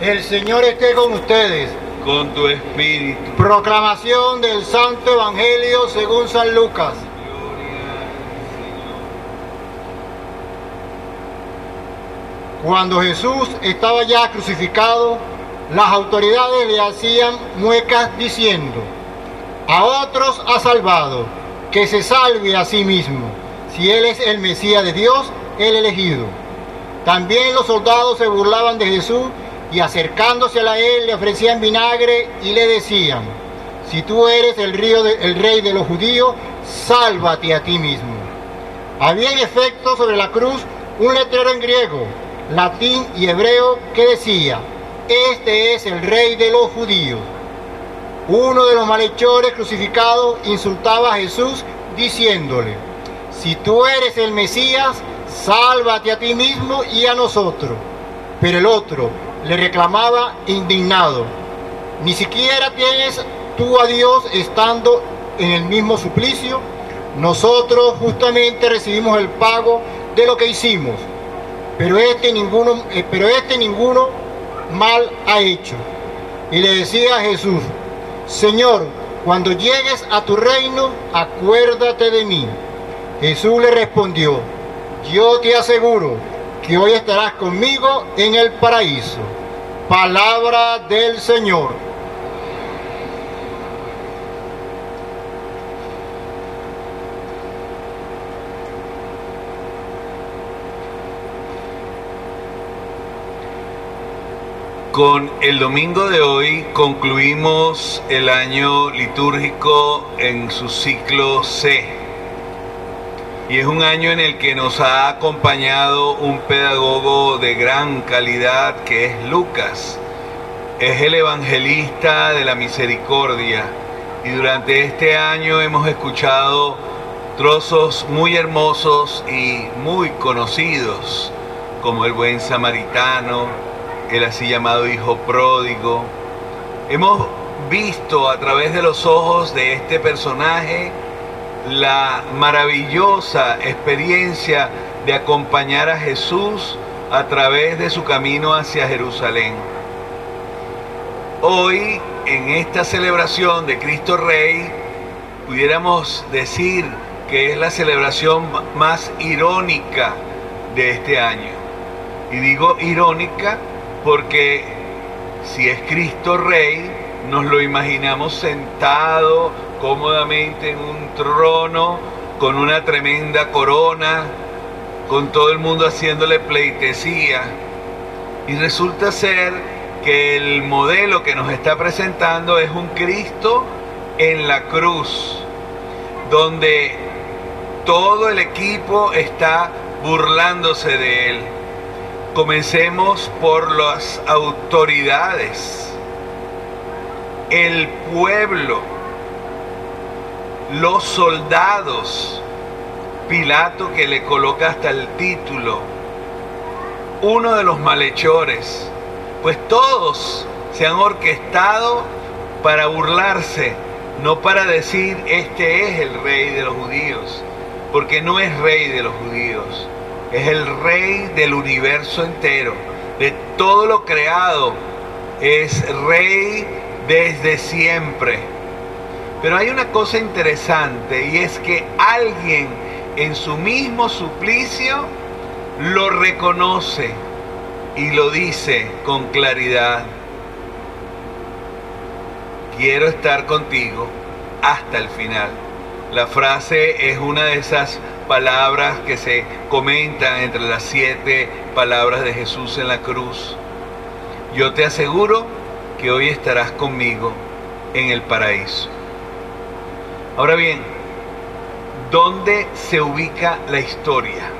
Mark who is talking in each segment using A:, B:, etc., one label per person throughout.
A: El Señor esté con ustedes.
B: con tu espíritu.
A: Proclamación del Santo Evangelio según San Lucas. Cuando Jesús estaba ya crucificado, las autoridades le hacían muecas diciendo, a otros ha salvado, que se salve a sí mismo, si él es el Mesías de Dios, el elegido. También los soldados se burlaban de Jesús y acercándose a él le ofrecían vinagre y le decían, si tú eres el, río el rey de los judíos, sálvate a ti mismo. Había en efecto sobre la cruz un letrero en griego, latín y hebreo que decía, este es el rey de los judíos. Uno de los malhechores crucificados insultaba a Jesús diciéndole, si tú eres el Mesías, sálvate a ti mismo y a nosotros. Pero el otro le reclamaba indignado, ni siquiera tienes tú a Dios estando en el mismo suplicio. Nosotros justamente recibimos el pago de lo que hicimos, pero este ninguno, eh, pero este ninguno mal ha hecho. Y le decía a Jesús, Señor, cuando llegues a tu reino, acuérdate de mí. Jesús le respondió, yo te aseguro que hoy estarás conmigo en el paraíso. Palabra del Señor.
B: Con el domingo de hoy concluimos el año litúrgico en su ciclo C. Y es un año en el que nos ha acompañado un pedagogo de gran calidad que es Lucas. Es el evangelista de la misericordia. Y durante este año hemos escuchado trozos muy hermosos y muy conocidos, como el buen samaritano, el así llamado hijo pródigo. Hemos visto a través de los ojos de este personaje la maravillosa experiencia de acompañar a Jesús a través de su camino hacia Jerusalén. Hoy, en esta celebración de Cristo Rey, pudiéramos decir que es la celebración más irónica de este año. Y digo irónica porque si es Cristo Rey, nos lo imaginamos sentado cómodamente en un trono, con una tremenda corona, con todo el mundo haciéndole pleitesía. Y resulta ser que el modelo que nos está presentando es un Cristo en la cruz, donde todo el equipo está burlándose de él. Comencemos por las autoridades, el pueblo, los soldados, Pilato que le coloca hasta el título, uno de los malhechores, pues todos se han orquestado para burlarse, no para decir este es el rey de los judíos, porque no es rey de los judíos, es el rey del universo entero, de todo lo creado, es rey desde siempre. Pero hay una cosa interesante y es que alguien en su mismo suplicio lo reconoce y lo dice con claridad. Quiero estar contigo hasta el final. La frase es una de esas palabras que se comentan entre las siete palabras de Jesús en la cruz. Yo te aseguro que hoy estarás conmigo en el paraíso. Ahora bien, ¿dónde se ubica la historia?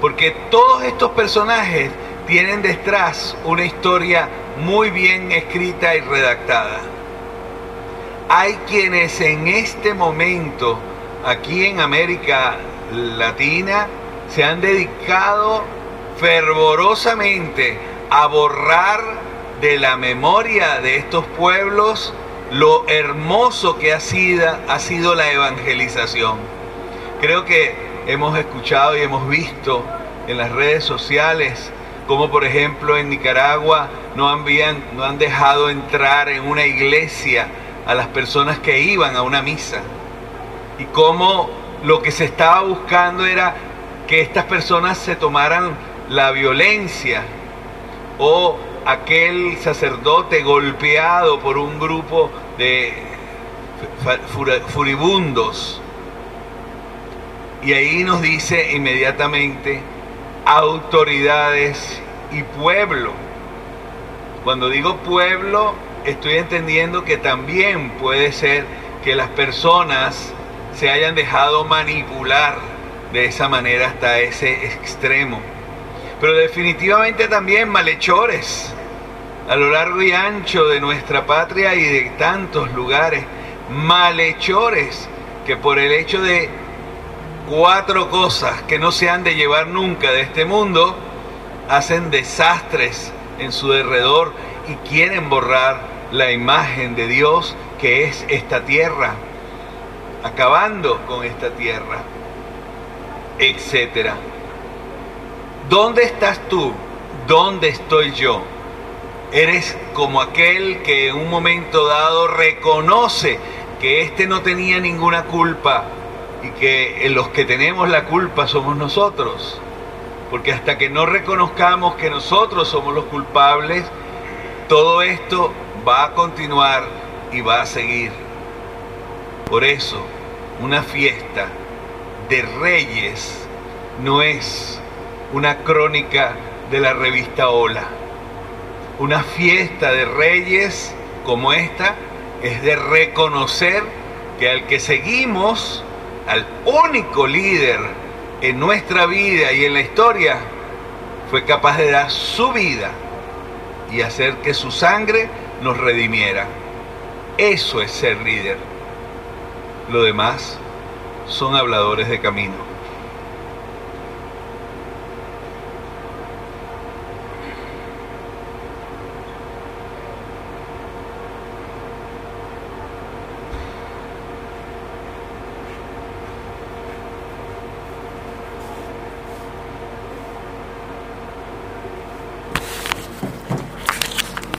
B: Porque todos estos personajes tienen detrás una historia muy bien escrita y redactada. Hay quienes en este momento, aquí en América Latina, se han dedicado fervorosamente a borrar de la memoria de estos pueblos lo hermoso que ha sido, ha sido la evangelización. Creo que hemos escuchado y hemos visto en las redes sociales como por ejemplo en Nicaragua no, no han dejado entrar en una iglesia a las personas que iban a una misa. Y cómo lo que se estaba buscando era que estas personas se tomaran la violencia o aquel sacerdote golpeado por un grupo de furibundos. Y ahí nos dice inmediatamente autoridades y pueblo. Cuando digo pueblo, estoy entendiendo que también puede ser que las personas se hayan dejado manipular de esa manera hasta ese extremo. Pero definitivamente también malhechores a lo largo y ancho de nuestra patria y de tantos lugares. Malhechores que por el hecho de cuatro cosas que no se han de llevar nunca de este mundo, hacen desastres en su derredor y quieren borrar la imagen de Dios que es esta tierra, acabando con esta tierra, etcétera. ¿Dónde estás tú? ¿Dónde estoy yo? Eres como aquel que en un momento dado reconoce que éste no tenía ninguna culpa y que en los que tenemos la culpa somos nosotros. Porque hasta que no reconozcamos que nosotros somos los culpables, todo esto va a continuar y va a seguir. Por eso, una fiesta de reyes no es una crónica de la revista Hola. Una fiesta de reyes como esta es de reconocer que al que seguimos al único líder en nuestra vida y en la historia, fue capaz de dar su vida y hacer que su sangre nos redimiera. Eso es ser líder. Lo demás son habladores de camino.